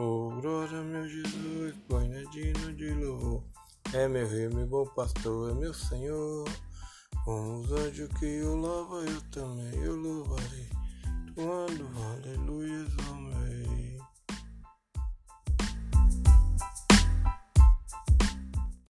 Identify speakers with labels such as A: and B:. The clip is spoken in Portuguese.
A: Oh, glória, meu Jesus, põe digno de louvor. É meu rei, meu bom pastor, é meu Senhor. Com os anjos que eu louvo, eu também eu louvarei. Quando